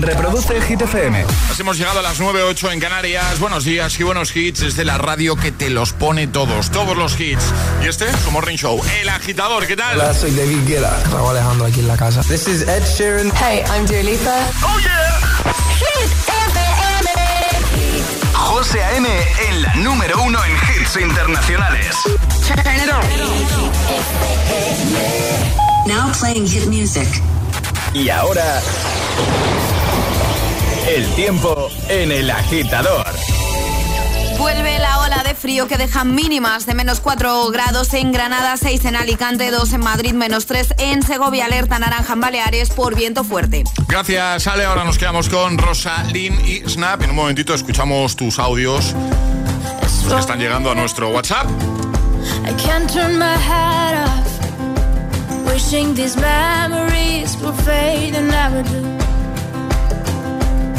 Reproduce Hit FM. Nos hemos llegado a las 9.08 en Canarias. Buenos días y buenos hits desde la radio que te los pone todos, todos los hits. Y este, su Morning Show, El Agitador, ¿qué tal? Hola, soy David Guetta. Raúl Alejandro aquí en la casa. This is Ed Sheeran. Hey, I'm Dua Lipa. ¡Oh, yeah! Hit FM. José A.M. en la número uno en hits internacionales. Turn it on. Now playing hit music. Y ahora... El tiempo en el agitador. Vuelve la ola de frío que deja mínimas de menos 4 grados en Granada, 6 en Alicante, 2 en Madrid, menos 3 en Segovia, alerta naranja en Baleares por viento fuerte. Gracias, Ale. Ahora nos quedamos con Rosa, Lynn y Snap. En un momentito escuchamos tus audios que están llegando a nuestro WhatsApp. I can't turn my head off. Wishing these memories will fade and never do.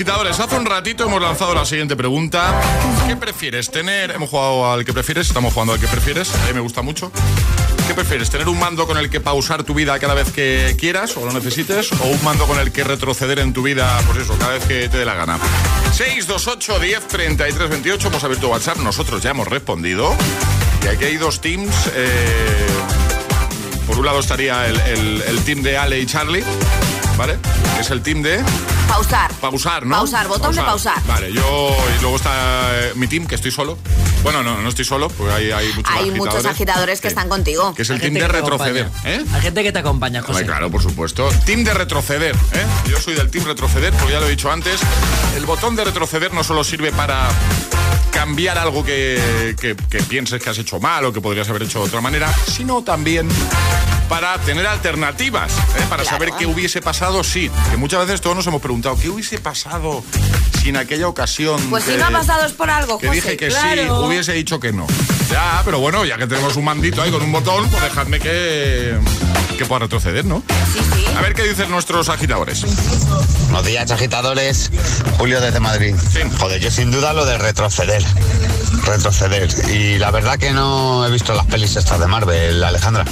Agitadores, hace un ratito hemos lanzado la siguiente pregunta. ¿Qué prefieres? Tener. Hemos jugado al que prefieres, estamos jugando al que prefieres. A mí me gusta mucho. ¿Qué prefieres? ¿Tener un mando con el que pausar tu vida cada vez que quieras o lo necesites? ¿O un mando con el que retroceder en tu vida, pues eso, cada vez que te dé la gana? 628 10 33 28. Hemos abierto WhatsApp, nosotros ya hemos respondido. Y aquí hay dos teams. eh, por un lado estaría el, el- el team de Ale y Charlie, ¿vale? Que es el team de Pausar. pausar, ¿no? Pausar, botón de pausar. Vale, yo. Y luego está eh, mi team, que estoy solo. Bueno, no, no estoy solo, porque hay, hay muchos Hay agitadores. muchos agitadores que están contigo. Que es el team de retroceder. ¿eh? Hay gente que te acompaña, José. Hombre, claro, por supuesto. Team de retroceder, ¿eh? Yo soy del team retroceder, porque ya lo he dicho antes. El botón de retroceder no solo sirve para cambiar algo que, que- que pienses que has hecho mal o que podrías haber hecho de otra manera, sino también para tener alternativas, ¿eh? para saber qué hubiese pasado sí. Que muchas veces todos nos hemos preguntado, ¿qué hubiese pasado si en aquella ocasión... Pues si no ha pasado es por algo, que José. dije que sí, claro. hubiese dicho que no. Ya, pero bueno, ya que tenemos un mandito ahí con un botón, pues dejadme que, que pueda retroceder, ¿no? Sí, sí. A ver qué dicen nuestros agitadores. Buenos días, agitadores. Julio desde Madrid. Sí. Joder, yo sin duda lo de retroceder. retroceder. Y la verdad que no he visto las pelis estas de Marvel, Alejandra,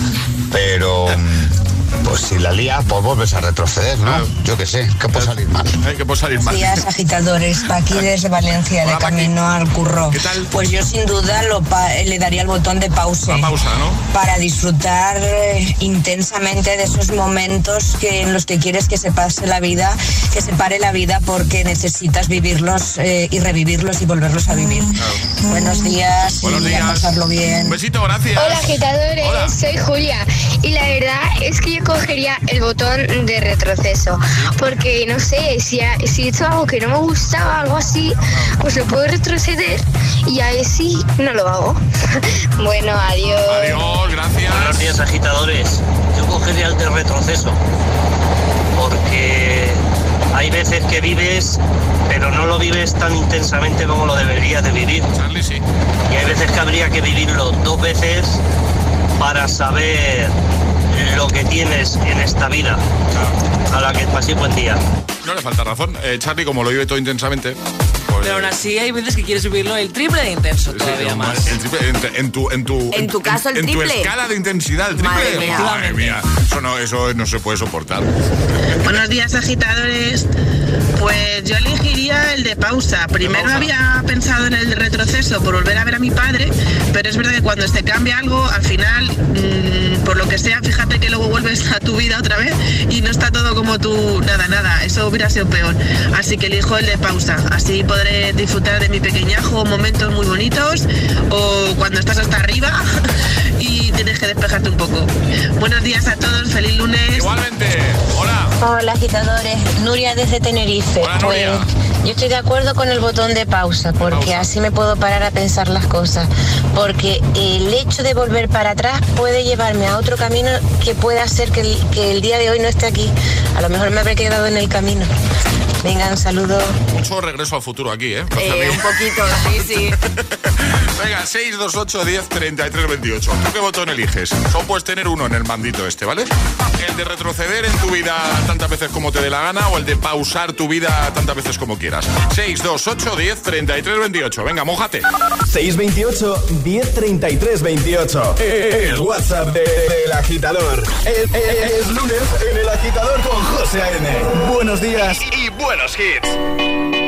pero mm, pues si la lía, pues vuelves a retroceder, ¿no? Yo qué sé, que puede salir mal. Hay que puede salir mal. días, agitadores. Aquí desde Valencia, de Paqui. camino al curro. ¿Qué tal? Pues yo sin duda lo pa- le daría el botón de pausa. Pausa, ¿no? Para disfrutar eh, intensamente de esos momentos que, en los que quieres que se pase la vida, que se pare la vida porque necesitas vivirlos eh, y revivirlos y volverlos a vivir. Buenos días Buenos y a días. pasarlo bien. Un besito, gracias. Hola agitadores, Hola. soy Julia y la verdad es que yo cogería el botón de retroceso porque no sé, si, ha- si he hecho algo que no me gustaba, algo así, pues lo puedo retroceder y ahí sí no lo hago. bueno, adiós. Adiós, gracias. Buenos días agitadores. Yo cogería el de retroceso porque hay veces que vives pero no lo vives tan intensamente como lo deberías de vivir. Charlie, sí. Y hay veces que habría que vivirlo dos veces para saber lo que tienes en esta vida. A la que pasé buen día. No le falta razón. Eh, Charlie, como lo vive todo intensamente. Pues, Pero aún así hay veces que quieres vivirlo el triple de intenso sí, todavía más. el triple- en, en tu, en, tu, En tu caso, el en tu triple. escala de intensidad, el triple. Madre mía. Madre mía. Eso no, eso no se puede soportar. Buenos días, agitadores. Pues yo elegiría el de pausa. Primero pausa. había pensado en el de retroceso por volver a ver a mi padre, pero es verdad que cuando se cambia algo, al final, mm, por lo que sea, fíjate que luego vuelves a tu vida otra vez y no está todo como tú, nada, nada. Eso hubiera sido peor. Así que elijo el de pausa. Así podré disfrutar de mi pequeñajo, momentos muy bonitos, o cuando estás hasta arriba y tienes que despejarte un poco. Buenos días a todos, feliz lunes. Igualmente. Hola. Hola agitadores, Nuria desde Tenerife. Hola, Nuria. Pues yo estoy de acuerdo con el botón de pausa, porque Pausa. así me puedo parar a pensar las cosas. Porque el hecho de volver para atrás puede llevarme a otro camino que pueda hacer que el, que el día de hoy no esté aquí. A lo mejor me habré quedado en el camino. Venga, un saludo. Mucho regreso al futuro aquí, ¿eh? Eh, un poquito, sí, sí. Venga, 628 10 33 28. ¿Tú qué botón eliges? Solo puedes tener uno en el mandito este, ¿vale? El de retroceder en tu vida tantas veces como te dé la gana o el de pausar tu vida tantas veces como quieras. 628 10 33 28. Venga, mójate. 628 1033 28. El WhatsApp de- del agitador. Es, es- es lunes en el agitador con José A.N. Buenos días y buenos hits.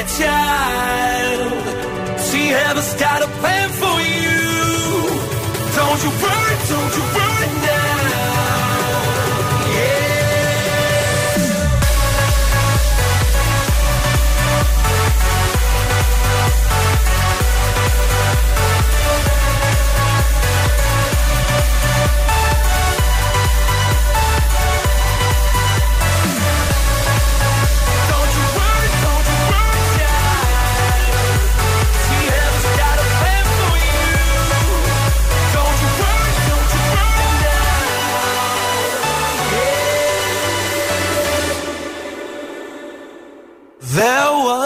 You worry, child. See, heaven's got a plan for you. Don't you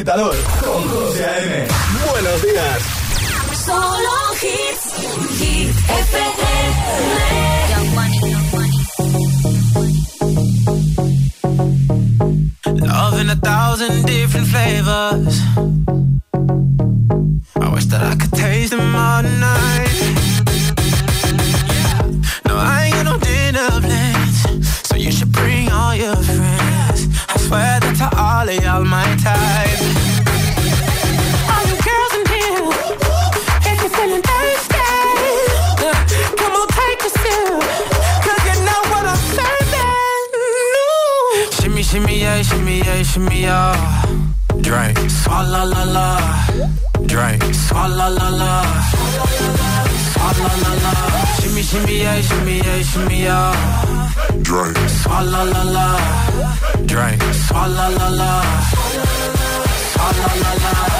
Agitador yeah, shimmy, yeah. Drink. Swalla la la. Drink. Swalla la la. Swalla la la. Shimmy, shimmy, yeah, shimmy, yeah, shimmy, yeah. Drink. Swalla la la. Drink. Swalla la la. Swalla la la.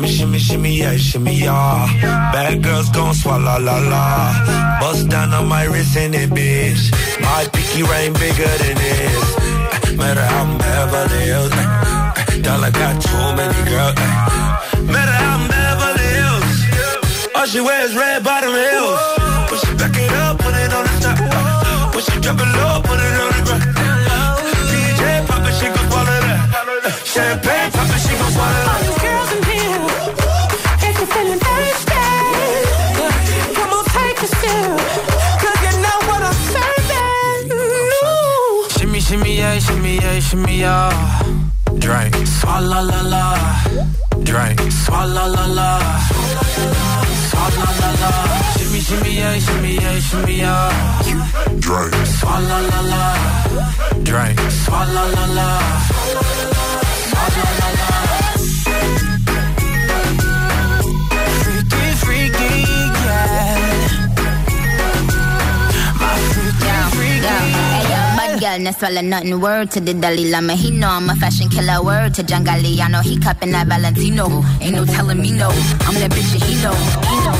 Shimmy, shimmy, shimmy, yeah, shimmy, yeah. Bad girls gon' swallow la la. Bust down on my wrist and it, bitch. My pinky ring bigger than this. Uh, Matter how I'm Beverly Hills. uh, uh, Dollar got too many girls. Matter how I'm Beverly Hills. All she wears red bottom heels. When she back it up, put it on the top. When she drop it low, put it on the ground. DJ pop it, she gon' swallow that. Champagne pop it, she gon' swallow that. Yeah, shimmy, yeah, shimmy, yeah. Drink. Swalla la la. Drink. Swalla la la. Swalla la la. Shimmy, shimmy, yeah, shimmy, yeah, shimmy, yeah. Drink. Swalla la la. Drink. Swalla la la. Swalla la la. Girl, no swallow nothing. Word to the Dalai Lama. He know I'm a fashion killer. Word to John Galliano. He cupping that Valentino. Ain't no telling me no. I'm that bitch that he know. He know.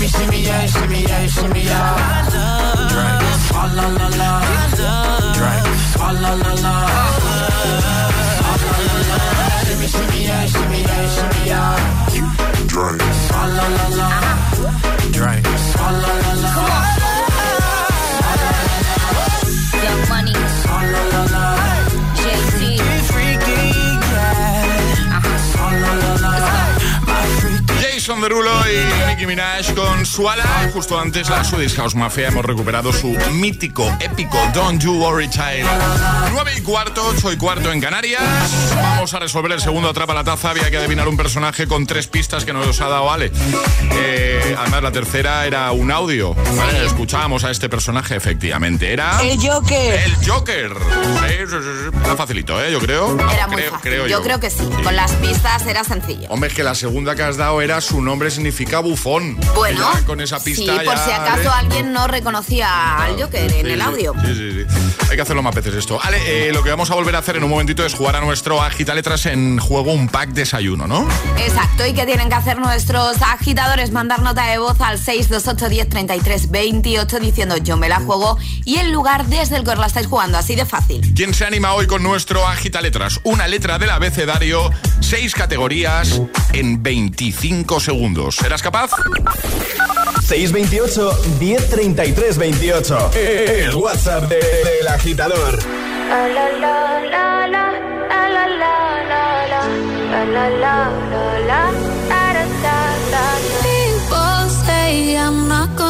Shimmy, shimmy, yeah, shimmy, yeah, shimmy, yeah. Drink. Swalla la la. Drink. Swalla la la. Swalla la la. Shimmy, shimmy, yeah, shimmy, yeah, shimmy, yeah. Drink. Swalla la la. Drink. Jason Derulo y Nicki Minaj con Suala. Justo antes la Swedish House Mafia hemos recuperado su mítico, épico Don't You Worry Child. 9 y cuarto, 8 y cuarto en Canarias. Vamos a resolver el segundo Atrapa la Taza. Había que adivinar un personaje con tres pistas que nos ha dado Ale. Eh, además, la tercera era un audio. ¿vale? Escuchábamos a este personaje, efectivamente. Era... El Joker. El Joker. Sí, sí, sí, sí. Era facilito, ¿eh? Yo creo. Era muy creo, fácil. creo yo. yo. creo que sí. Con las pistas era sencillo. Hombre, es que la segunda que has dado era su nombre significa bufón. Bueno, ya con esa pista sí, por ya, si acaso alguien no reconocía al Joker en Sí, el audio. Sí, sí, sí. Hay que hacerlo más veces esto. Vale, eh, lo que vamos a volver a hacer en un momentito es jugar a nuestro Agita Letras en juego un pack desayuno, ¿no? Exacto, y que tienen que hacer nuestros agitadores, mandar nota de voz al 628 10 33 28 diciendo yo me la juego y el lugar desde el que la estáis jugando, así de fácil. ¿Quién se anima hoy con nuestro Agita Letras? Una letra del abecedario, seis categorías en 25 segundos. ¿Serás capaz? 628 1033 28. El WhatsApp de- del agitador. People say I'm not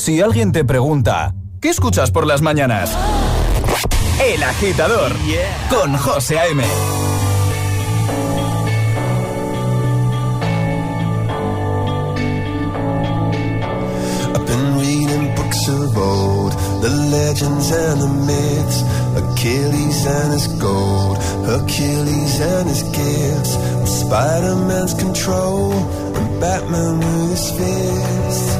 Si alguien te pregunta, ¿qué escuchas por las mañanas? El agitador con José A.M. The legends and the myths, Achilles and his gold, Hercules and his gifts, Spider-Man's control, and Batman with his fists.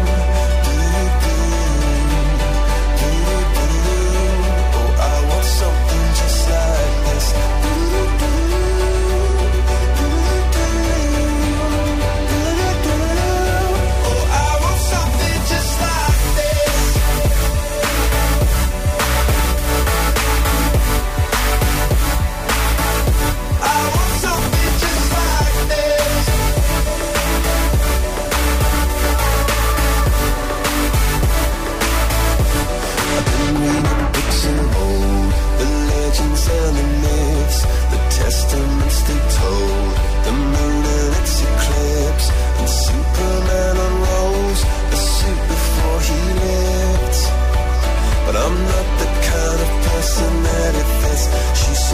podcast.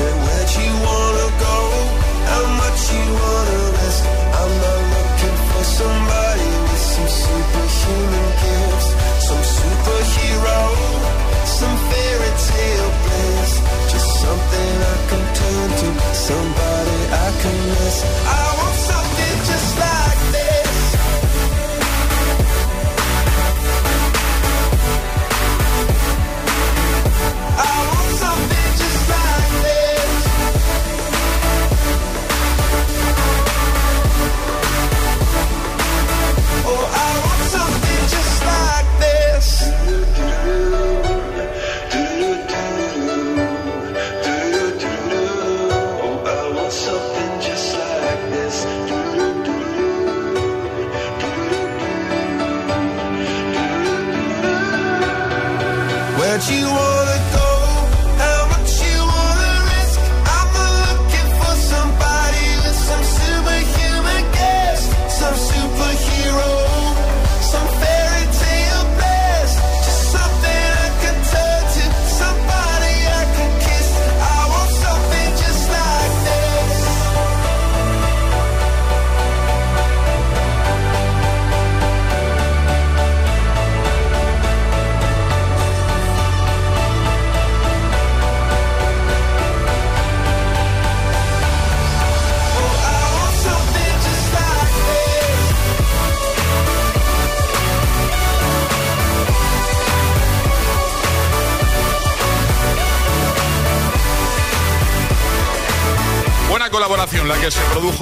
where'd you wanna go? How much you wanna risk? I'm not looking for somebody with some superhuman gifts, some superhero, some fairy tale bliss, just something I can turn to. Some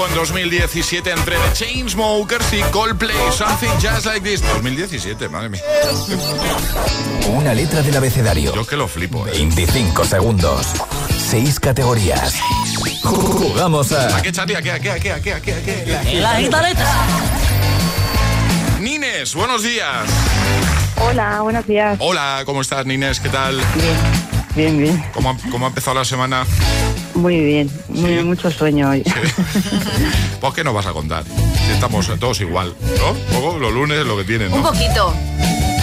en 2017 entre The Chainsmokers y Coldplay. Something Just Like This. 2017, madre mía. Una letra del abecedario. Yo que lo flipo. ¿eh? 25 segundos. 6 categorías. Jugamos a. ¿A qué, Charlie? ¿A qué? ¿A qué? ¿A qué? ¿A qué? ¿A qué? ¿A qué? En la gita letra. Nines, buenos días. Hola, buenos días. Hola, ¿cómo estás, Nines? ¿Qué tal? Bien, bien. ¿Cómo ha, cómo ha empezado la semana? Muy bien. Muy, Mucho sueño hoy. Pues, ¿qué nos vas a contar? Si estamos todos igual, ¿no? Un poco los lunes lo que tienen, Un ¿no? poquito.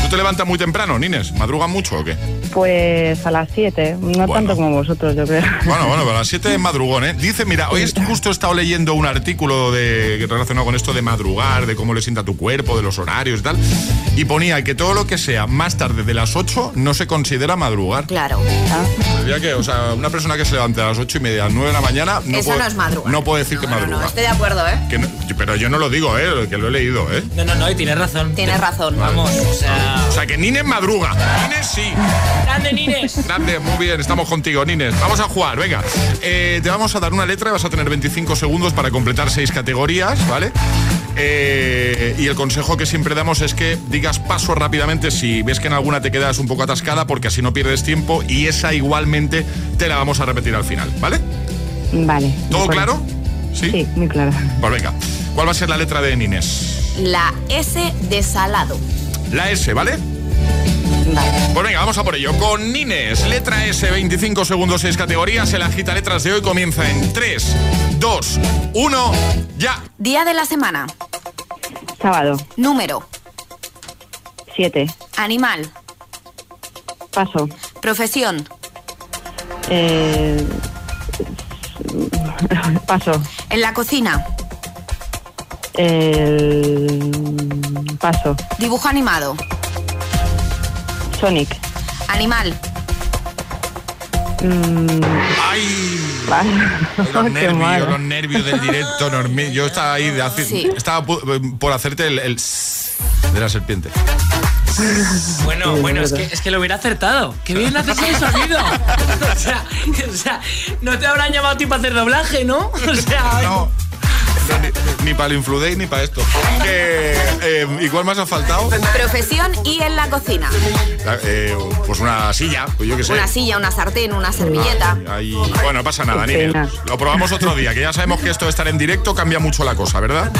¿Tú te levantas muy temprano, Nines? ¿Madrugan mucho o qué? Pues a las 7, no tanto como vosotros, yo creo. Bueno, bueno, a las 7 es madrugón, ¿eh? Dice, mira, hoy justo he estado leyendo un artículo de, relacionado con esto de madrugar, de cómo le sienta tu cuerpo, de los horarios y tal, y ponía que todo lo que sea más tarde de las 8 no se considera madrugar. Claro. Decía que, o sea, una persona que se levante a las 8 y media, a las 9 de la mañana, no, Eso puede, no es madrugar. no puede decir que madruga. No, estoy de acuerdo, ¿eh? Que no- pero yo no lo digo, ¿eh? Que lo he leído, ¿eh? No, no, no, y tienes razón. Tienes razón. Vamos, o sea. O sea, que Nines madruga. Nines sí. Grande, Nines. Grande, muy bien, estamos contigo, Nines. Vamos a jugar, venga. Eh, te vamos a dar una letra y vas a tener 25 segundos para completar seis categorías, ¿vale? Eh, y el consejo que siempre damos es que digas paso rápidamente si ves que en alguna te quedas un poco atascada, porque así no pierdes tiempo y esa igualmente te la vamos a repetir al final, ¿vale? Vale. ¿Todo claro? Sí. Sí, muy claro. Pues venga, ¿cuál va a ser la letra de Nines? La S de salado. La S, ¿vale? Pues venga, vamos a por ello. Con Nines, letra S, 25 segundos, 6 categorías. El agita letras de hoy comienza en 3, 2, 1, ya. Día de la semana. Sábado, Número. 7. Animal. Paso. Profesión. Eh, paso. En la cocina. El, paso. Dibujo animado. Sonic. Animal. Mm, ¡Ay! Los nervios, malo. los nervios del directo. normi- Yo estaba ahí, de hace- Sí. estaba pu- por hacerte el, el de la serpiente. Bueno, Sí, bueno, es es que, es que lo hubiera acertado. Qué bien haces el sonido. o, sea, o sea, no te habrán llamado a ti para hacer doblaje, ¿no? O sea, No, no, ni, ni para el Influday ni para esto. Que, eh, ¿Y cuál más ha faltado? Profesión y en la cocina. La- eh, pues una silla, pues yo qué sé. Una silla, una sartén, una servilleta. Bueno, no pasa nada, pena. Lo probamos otro día, que ya sabemos que esto de estar en directo cambia mucho la cosa, ¿verdad?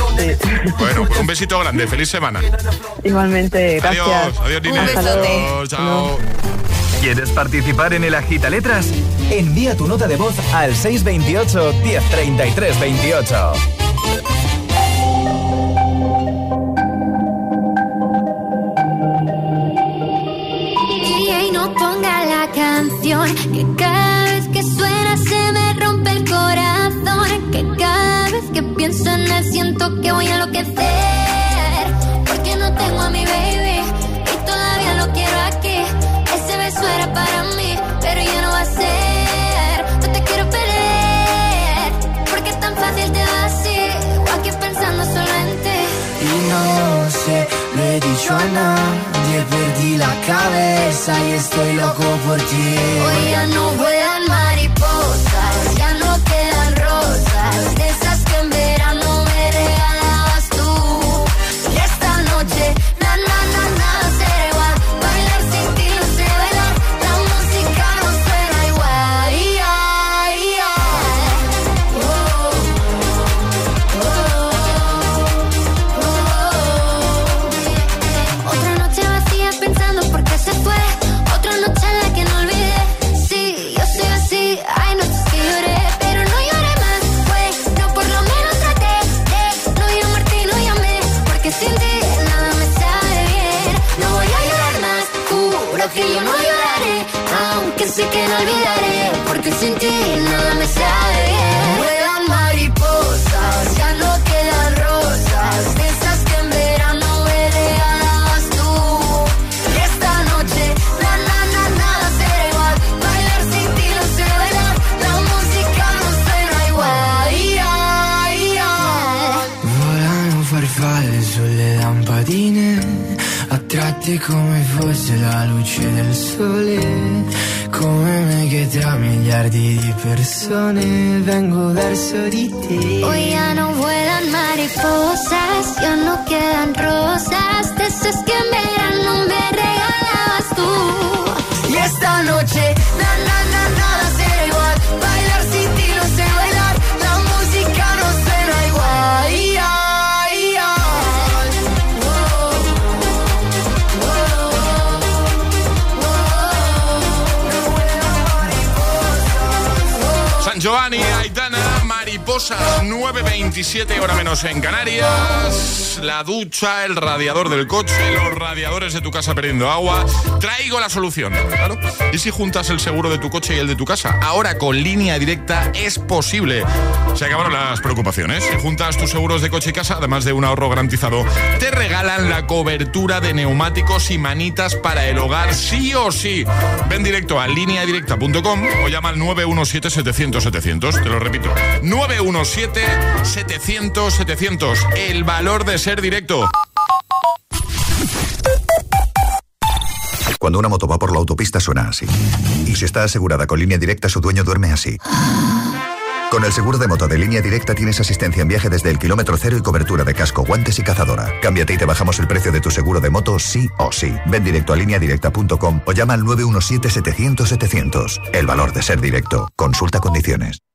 Bueno, pues un besito grande, feliz semana. Igualmente, gracias. Adiós, adiós, Nines. Un besote. Adiós, chao. ¿Quieres participar en el Agita Letras? Envía tu nota de voz al 628 1033 28. DJ no ponga la canción que cada vez que suena se me rompe el corazón que cada vez que pienso en él siento que voy a enloquecer era para mí pero ya no va a ser. No te quiero perder porque es tan fácil te así o aquí pensando solo en ti. Y no sé, lo he dicho a nadie, perdí la cabeza y estoy loco por ti. Hoy ya no vuelan mariposas, Rosa. 9.27 hora menos en Canarias. La ducha, el radiador del coche, los radiadores de tu casa perdiendo agua. Traigo la solución, claro. ¿Y si juntas el seguro de tu coche y el de tu casa? Ahora con línea directa es posible. Se acabaron las preocupaciones. Si juntas tus seguros de coche y casa, además de un ahorro garantizado, te regalan la cobertura de neumáticos y manitas para el hogar, sí o sí. Ven directo a lineadirecta.com o llama al 917-700-700. Te lo repito, 917-700-700. El valor de ser directo. Cuando una moto va por la autopista suena así. Y si está asegurada con línea directa, su dueño duerme así. Con el seguro de moto de línea directa tienes asistencia en viaje desde el kilómetro cero y cobertura de casco, guantes y cazadora. Cámbiate y te bajamos el precio de tu seguro de moto sí o sí. Ven directo a lineadirecta.com o llama al 917-700-700. El valor de ser directo. Consulta condiciones.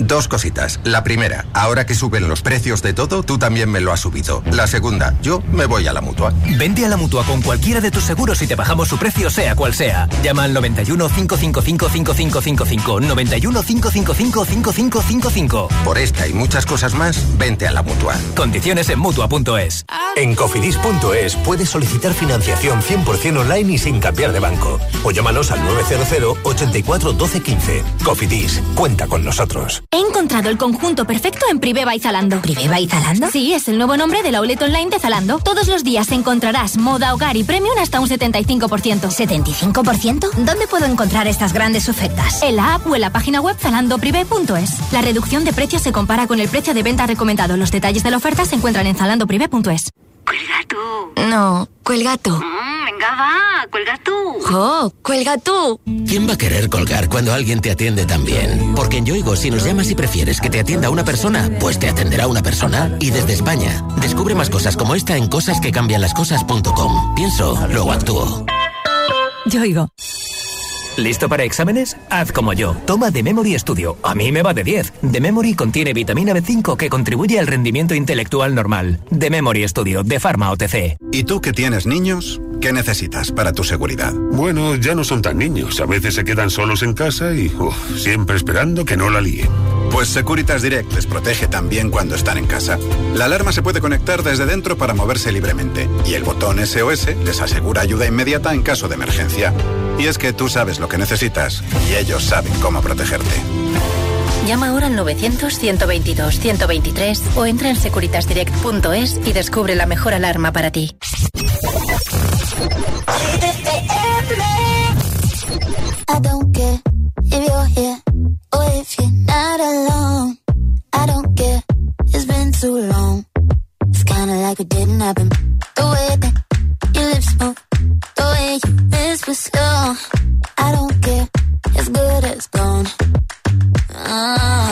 Dos cositas. La primera, ahora que suben los precios de todo, tú también me lo has subido. La segunda, yo me voy a la mutua. Vente a la mutua con cualquiera de tus seguros y te bajamos su precio, sea cual sea. Llama al 91 555 5555. 91 555 5555. Por esta y muchas cosas más, vente a la mutua. Condiciones en mutua.es. En cofidis.es puedes solicitar financiación 100% online y sin cambiar de banco. O llámanos al 900 84 12 15. Cofidis, cuenta con nosotros. He encontrado el conjunto perfecto en Priveva y Zalando. ¿Priveva y Zalando? Sí, es el nuevo nombre del outlet online de Zalando. Todos los días encontrarás moda, hogar y premium hasta un 75%. ¿75%? ¿Dónde puedo encontrar estas grandes ofertas? En la app o en la página web zalandoprivé.es. La reducción de precios se compara con el precio de venta recomendado. Los detalles de la oferta se encuentran en zalandoprivé.es. Cuelga tú. No, cuelga tú. Mm, venga, va, cuelga tú. ¡Jo! ¡Cuelga tú! ¿Quién va a querer colgar cuando alguien te atiende tan bien? Porque en Yoigo, si nos llamas y prefieres que te atienda una persona, pues te atenderá una persona. Y desde España, descubre más cosas como esta en cosasquecambianlascosas.com. Pienso, luego actúo. Yoigo. ¿Listo para exámenes? Haz como yo. Toma The Memory Studio. A mí me va de 10. The Memory contiene vitamina B5 que contribuye al rendimiento intelectual normal. The Memory Studio de Pharma OTC. ¿Y tú que tienes niños? ¿Qué necesitas para tu seguridad? Bueno, ya no son tan niños. A veces se quedan solos en casa y uf, siempre esperando que no la líen. Pues Securitas Direct les protege también cuando están en casa. La alarma se puede conectar desde dentro para moverse libremente y el botón SOS les asegura ayuda inmediata en caso de emergencia. Y es que tú sabes lo que necesitas y ellos saben cómo protegerte. Llama ahora al 900-122-123 o entra en securitasdirect.es y descubre la mejor alarma para ti. I don't care if you're here or if you're not alone. I don't care, it's been too long. It's kinda like it didn't happen. The way that your lips move, the way you whisper slow. I don't care, it's good as gone. Ah.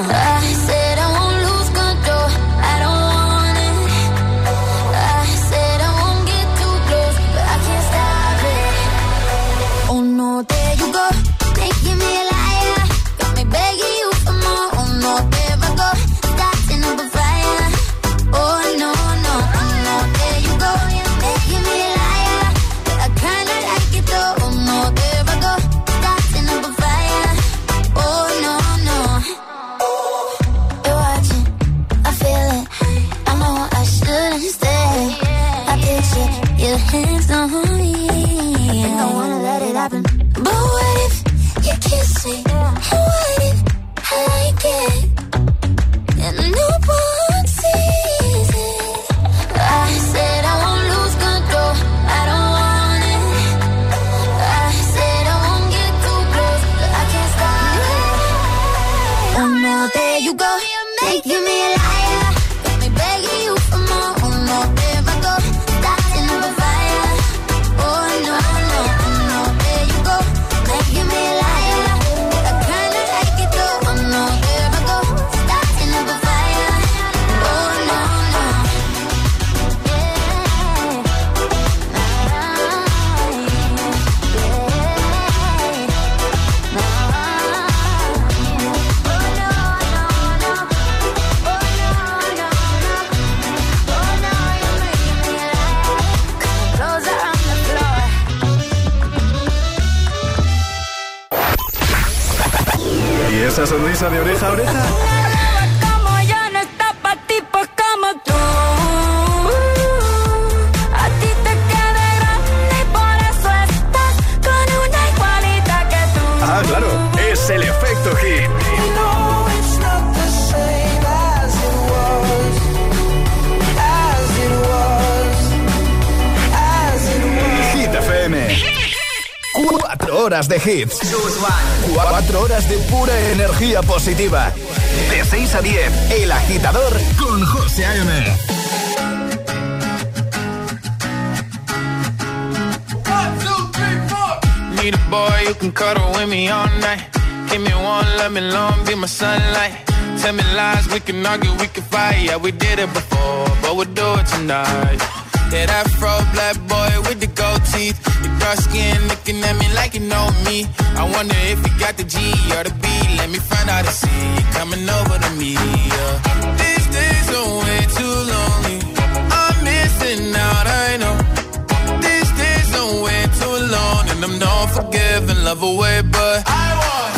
Long, and I'm not forgiving, love away, but I want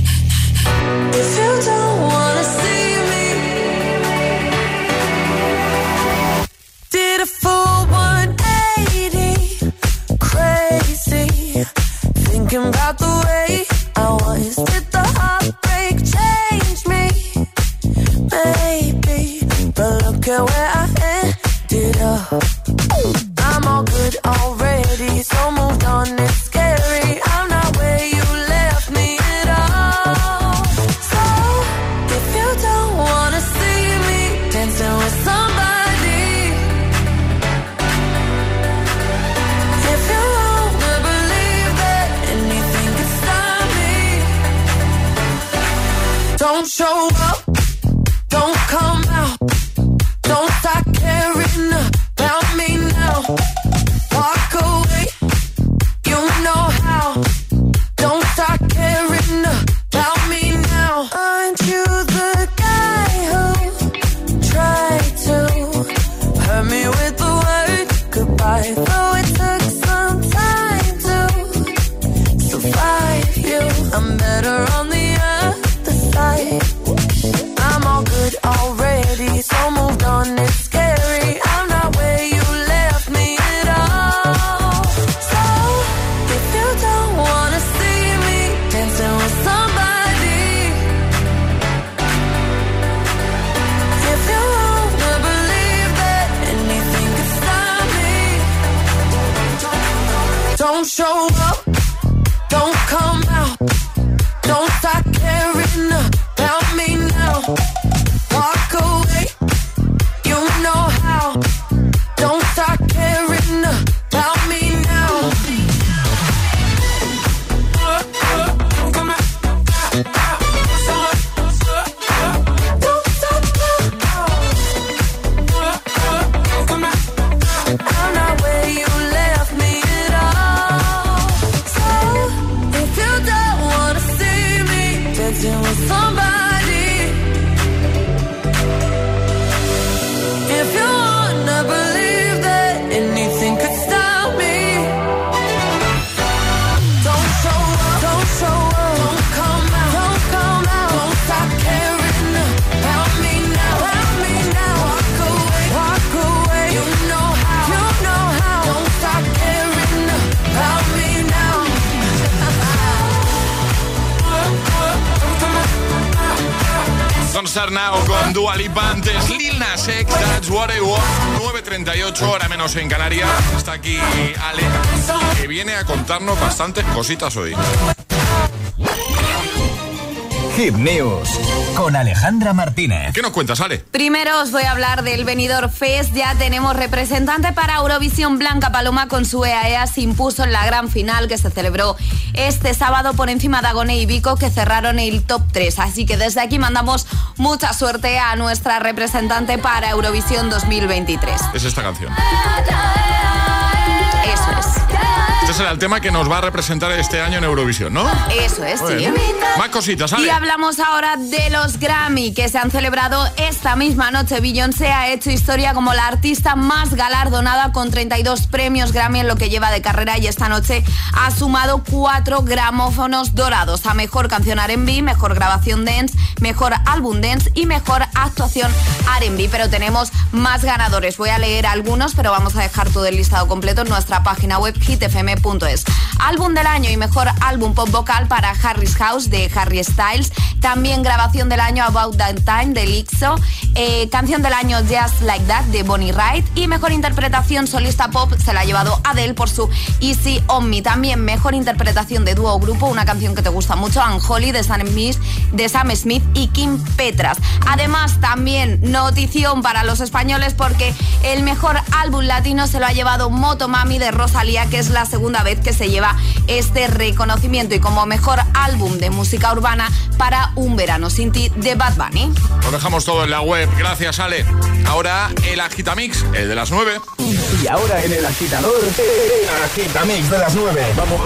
If you menos en Canarias Está aquí Ale Que viene a contarnos bastantes cositas hoy Hip News con Alejandra Martínez. ¿Qué nos cuentas, Ale? Primero os voy a hablar del Benidorm Fest. Ya tenemos representante para Eurovisión. Blanca Paloma con su EAEA se impuso en la gran final que se celebró este sábado por encima de Agone y Vico que cerraron el top 3. Así que desde aquí mandamos mucha suerte a nuestra representante para Eurovisión 2023. Es esta canción. Este será el tema que nos va a representar este año en Eurovisión, ¿no? Eso es, sí. Más cositas, Ale. Y hablamos ahora de los Grammy que se han celebrado esta misma noche. Beyoncé ha hecho historia como la artista más galardonada con 32 premios Grammy en lo que lleva de carrera y esta noche ha sumado cuatro gramófonos dorados a mejor canción R&B, mejor grabación dance, mejor álbum dance y mejor actuación R&B. Pero tenemos más ganadores. Voy a leer algunos, pero vamos a dejar todo el listado completo en nuestra página web hitfm.es. Álbum del año y mejor álbum pop vocal para Harry's House de Harry Styles. También grabación del año About That Time de Lixo. Eh, canción del año Just Like That de Bonnie Wright. Y mejor interpretación solista pop se la ha llevado Adele por su Easy On Me. También mejor interpretación de dúo o grupo, una canción que te gusta mucho, Unholy de Sam Smith, de Sam Smith y Kim Petras. Además, también notición para los españoles porque el mejor álbum latino se lo ha llevado Motomami de Rosalía, que es la segunda vez que se lleva este reconocimiento y como mejor álbum de música urbana para Un Verano Sin Ti de Bad Bunny. Lo dejamos todo en la web. Gracias, Ale. Ahora el Agitamix, el de las 9. Y ahora en el agitador, el agitamix de las 9. Vamos.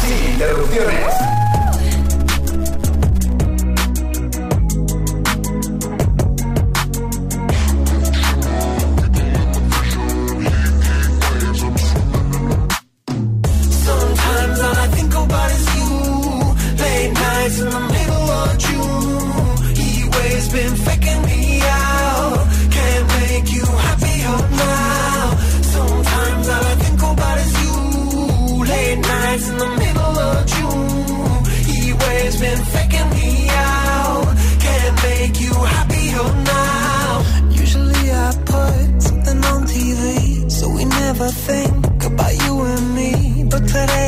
Sin interrupciones. Late nights in the middle of June. He always been faking me out. Can't make you happier now. Sometimes all I think about is you. Late nights in the middle of June. He always been faking me out. Can't make you happier now. Usually I put something on TV, so we never think about you and me. But today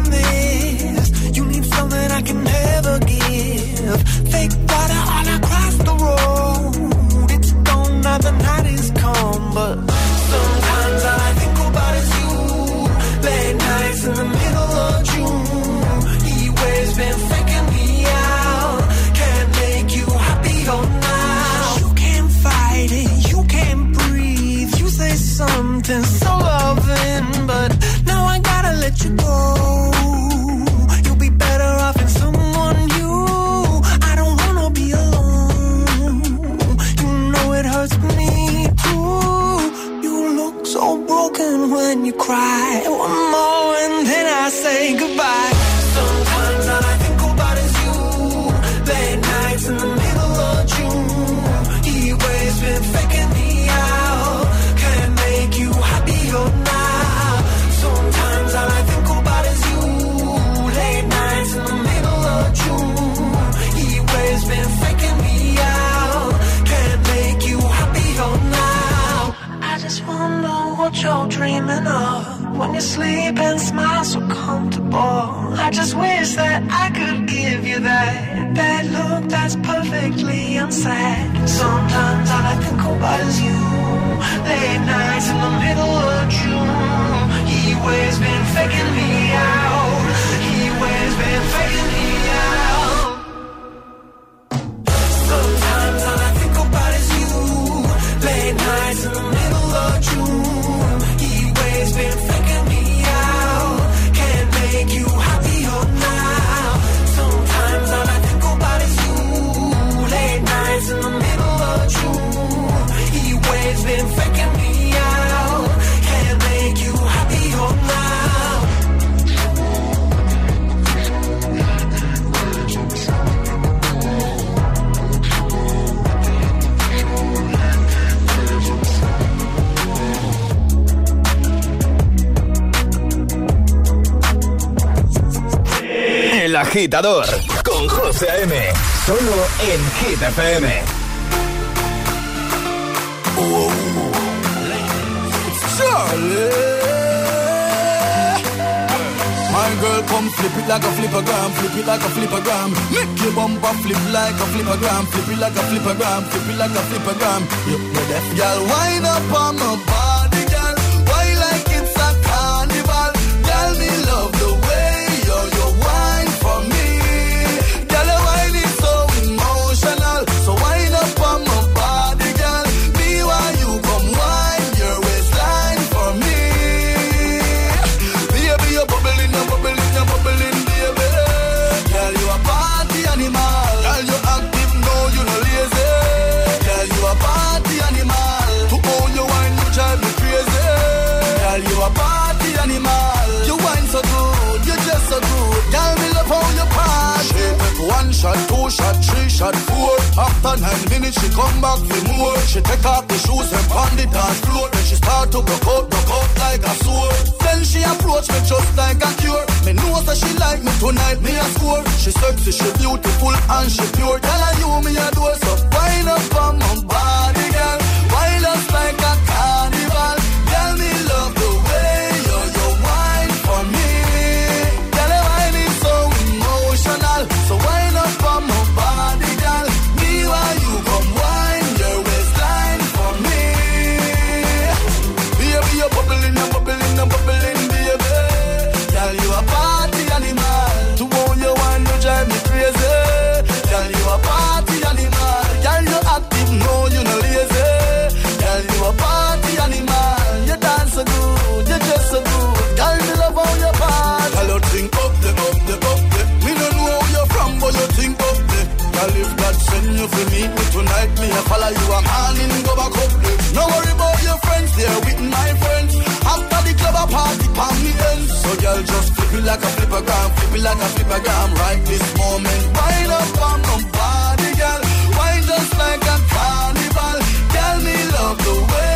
agitador con José A.M. Solo en Hit FM. My girl, come flip it like a flippergram, flip it like a flippergram. Make your bumper flip like a flippergram, flip it like a flippergram, flip it like a flippergram. You know deaf girl, wind up on my body, girl. After nine minutes, she come back for more. She take off the shoes and pound it dance floor. Then she start to broke out, broke out like a sword. Then she approach me just like a cure. Me know that she like me tonight, me a score. She sexy, she beautiful and she pure. Tell her you me a do so. Wind up on my body, girl. Wind us like a send you meet me tonight, me a follow you a morning, go back up. No worry about your friends, they're with my friends. After the club, a party, palm me ends. So girl, just flip it like a flippergram, flip it like a flippergram. Right this moment, wind up on my body, girl. Wine just like a carnival. Girl, me love the way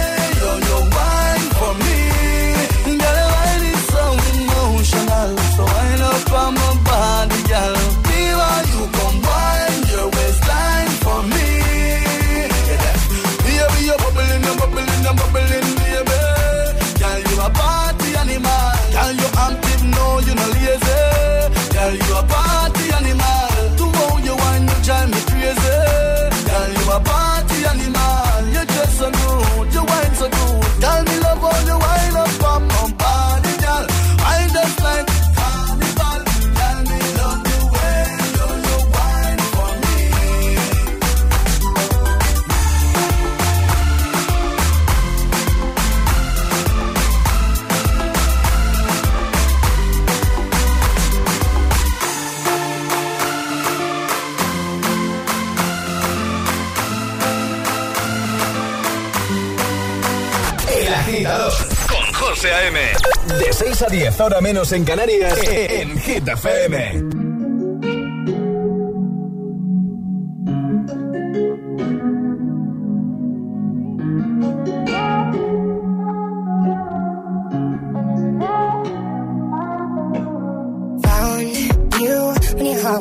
6 a 10, ahora menos en Canarias, en Hit FM.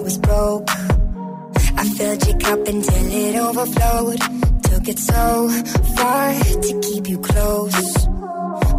Was broke. I filled your cup until it overflowed. Took it so far to keep you close.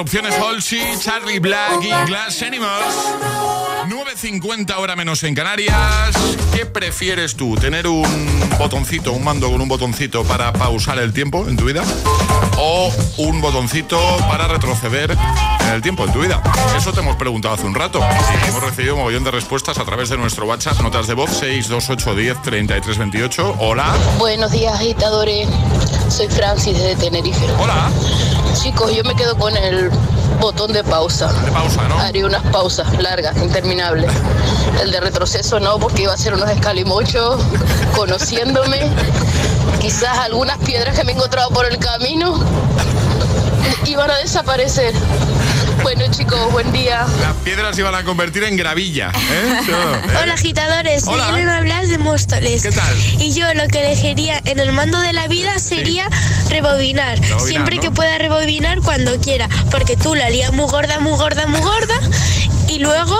Interrupciones, Halsey, Charlie Black y Glass Animals. 9.50 hora menos en Canarias. ¿Qué prefieres tú? ¿Tener un botoncito, un mando con un botoncito para pausar el tiempo en tu vida? ¿O un botoncito para retroceder en el tiempo en tu vida? Eso te hemos preguntado hace un rato. Hemos recibido un mogollón de respuestas a través de nuestro WhatsApp, notas de voz 628 10 33 28. Hola. Buenos días, agitadores. Soy Francis de Tenerife. Hola. Chicos, yo me quedo con el botón de pausa. De pausa, ¿no? Haré unas pausas largas, interminables. El de retroceso no, porque iba a ser unos escalimochos conociéndome. Quizás algunas piedras que me he encontrado por el camino iban a desaparecer. Bueno, chicos, buen día. Las piedras se iban a convertir en gravilla. ¿eh? ¿eh? Hola agitadores, soy Hola. Elena Blas de Móstoles. ¿Qué tal? Y yo lo que elegiría en el mando de la vida sería rebobinar. Rebobinar, Siempre ¿no? que pueda rebobinar cuando quiera. Porque tú la lías muy gorda, muy gorda, muy gorda. Y luego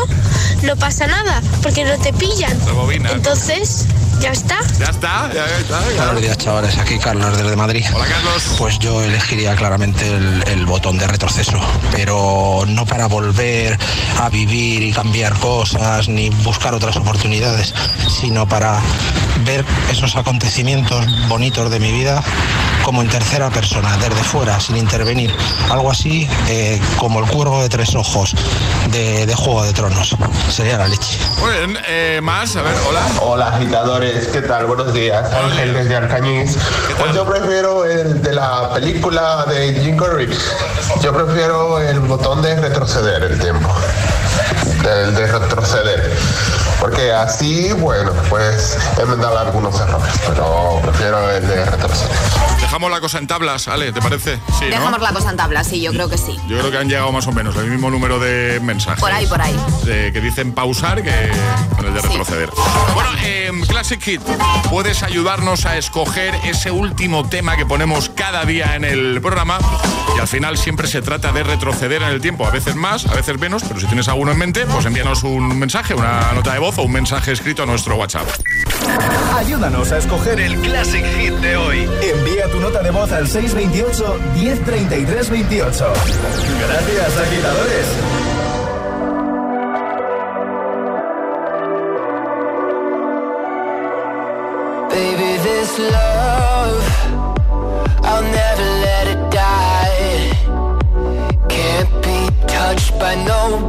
no pasa nada, porque no te pillan. Rebobina. Entonces, ya está. Ya está, ya está. ya. Buenos días, chavales. Aquí Carlos desde Madrid. Hola, Carlos. Pues yo elegiría claramente el, el botón de retroceso, pero no para volver a vivir y cambiar cosas ni buscar otras oportunidades, sino para ver esos acontecimientos bonitos de mi vida como en tercera persona, desde fuera, sin intervenir. Algo así eh, como el cuervo de tres ojos de, de Juego de Tronos. Sería la leche. Muy bien, eh, más, a ver, hola. Hola agitadores, ¿qué tal? Buenos días, Ángel desde Alcañiz. Pues yo prefiero el de la película de Jim Carrey. Yo prefiero el botón de retroceder el tiempo. El de retroceder. Porque así, bueno, pues he mandado algunos errores, pero prefiero el de retroceder. Dejamos la cosa en tablas, Ale, ¿te parece? Sí, ¿no? Dejamos la cosa en tabla, sí, yo creo que sí. Yo creo que han llegado más o menos el mismo número de mensajes. Por ahí, por ahí. de- que dicen pausar que con el de retroceder. Bueno, em, Classic Hit, puedes ayudarnos a escoger ese último tema que ponemos cada día en el programa y al final siempre se trata de retroceder en el tiempo, a veces más, a veces menos, pero si tienes alguno en mente, pues envíanos un mensaje, una nota de voz o un mensaje escrito a nuestro WhatsApp. Ayúdanos a escoger el Classic Hit de hoy. Envía tu nota de voz al 628 1033 28. Gracias, agitadores. Baby, this love, I'll never let it die. Can't be touched by no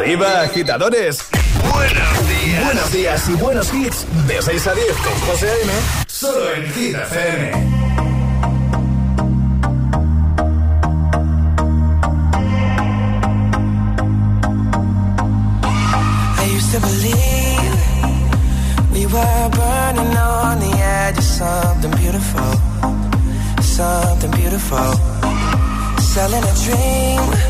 Arriba, agitadores. Buenos días. Buenos días y buenos hits. De 6 a 10 con José A.M. Solo en Hit FM. I used to believe we were burning on the edge of something beautiful, something beautiful. Selling a dream,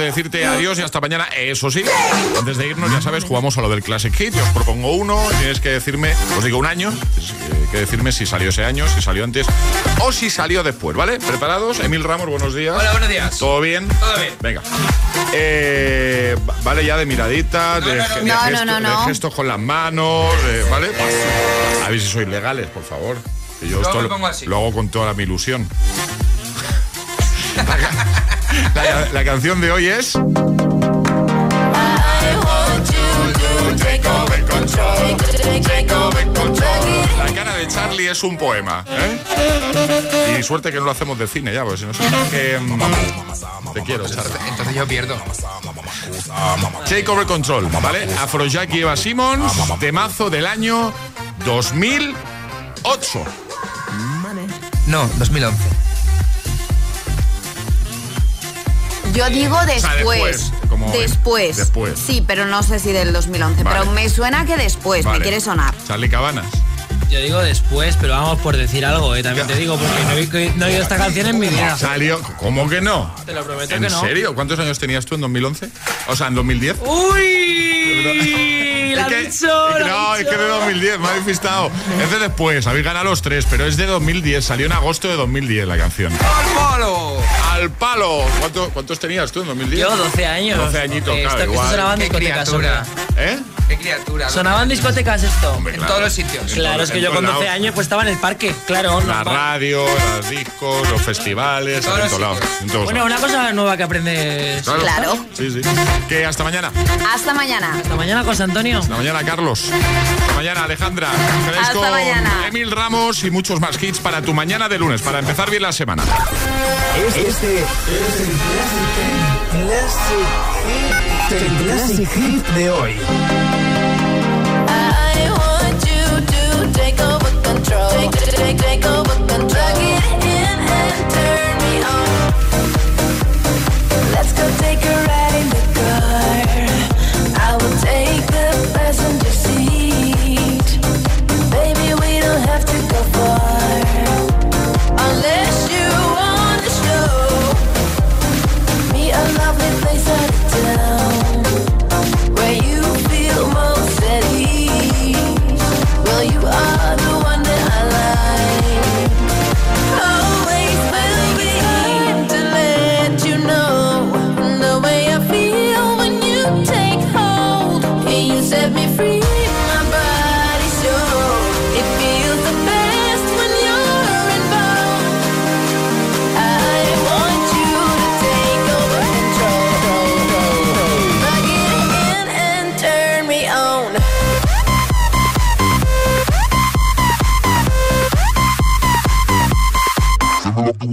De decirte adiós y hasta mañana. Eso sí, antes de irnos ya sabes, jugamos a lo del Classic Hit. Yo os propongo uno, tienes que decirme, os digo un año, tienes que decirme si salió ese año, si salió antes o si salió después, ¿vale? ¿Preparados? Emil Ramos, buenos días. Hola, buenos días. ¿Todo bien? Todo bien. Venga. Eh, vale, ya de miraditas, de, no, ge- no. de No, no, gesto- no, no. de gestos con las manos, de- ¿vale? A ver si sois legales, por favor. Que yo Luego esto me lo, pongo así. lo hago con toda mi ilusión. La, ca- la canción de hoy es. La cara de Charlie es un poema. ¿eh? Y suerte que no lo hacemos de cine ya, porque si no sé que. mm, Te quiero, Charlie. Entonces yo pierdo. Take over control, ¿vale? Afrojack y Eva Simmons, temazo del año 2008. No, 2011. Yo digo sea, después. después, como en- después. después. Sí, pero no sé si del 2011. Vale. Pero me suena que después. Vale. Me quiere sonar. Charlie Cabanas. Yo digo después, pero vamos por decir algo, ¿eh? también te digo, porque no he, oído- no oído esta canción en mi vida. Salió, ¿cómo que no? Te lo prometo ¿En que no. serio? ¿Cuántos años tenías tú en 2011? O sea, en 2010. ¡Uy! No, es que de dicho. 2010, me habéis despistado. Es de después, habéis ganado los tres, pero es de 2010. Salió en agosto de 2010 la canción. ¡Al palo! ¡Al palo! ¿Cuánto- ¿Cuántos tenías tú en 2010? Yo 12 años. 12 añitos, Eh, claro, esto, igual. Esto sonaba en Qué discoteca criatura. sola. ¿Eh? Qué criatura. ¿Sonaba en discotecas esto? En todos los sitios. Claro, es que yo con 12 lados. años pues estaba en el parque. Claro, La radio, los discos, los festivales, en Todos lados. en todos Bueno, una cosa nueva que aprendes. Claro. Sí, sí. Que hasta mañana. Hasta mañana. Hasta mañana, José Antonio. Hasta mañana, Carlos. Hasta mañana, Alejandra. Quedáis Hasta con mañana. Emil Ramos y muchos más hits para tu mañana de lunes, para empezar bien la semana. Este es el Classic, el Classic Hit de hoy. I want you to take over control. Take, take, take over control.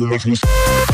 I